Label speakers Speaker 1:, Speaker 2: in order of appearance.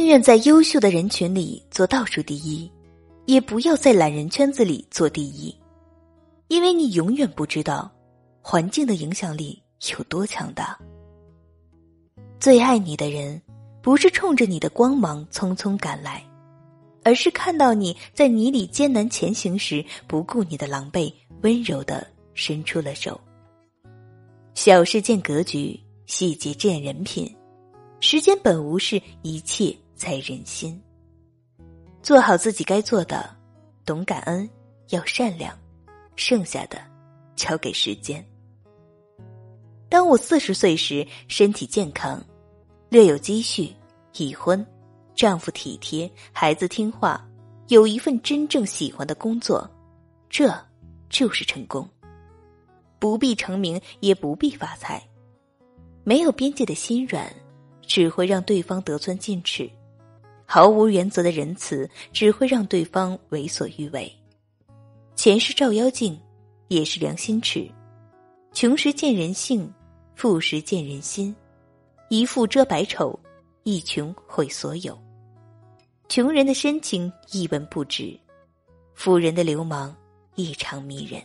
Speaker 1: 宁愿在优秀的人群里做倒数第一，也不要在懒人圈子里做第一，因为你永远不知道环境的影响力有多强大。最爱你的人，不是冲着你的光芒匆匆赶来。而是看到你在泥里艰难前行时，不顾你的狼狈，温柔的伸出了手。小事见格局，细节见人品。时间本无事，一切在人心。做好自己该做的，懂感恩，要善良，剩下的交给时间。当我四十岁时，身体健康，略有积蓄，已婚。丈夫体贴，孩子听话，有一份真正喜欢的工作，这就是成功。不必成名，也不必发财，没有边界的心软，只会让对方得寸进尺；毫无原则的仁慈，只会让对方为所欲为。钱是照妖镜，也是良心尺。穷时见人性，富时见人心。一富遮百丑，一穷毁所有。穷人的深情一文不值，富人的流氓异常迷人。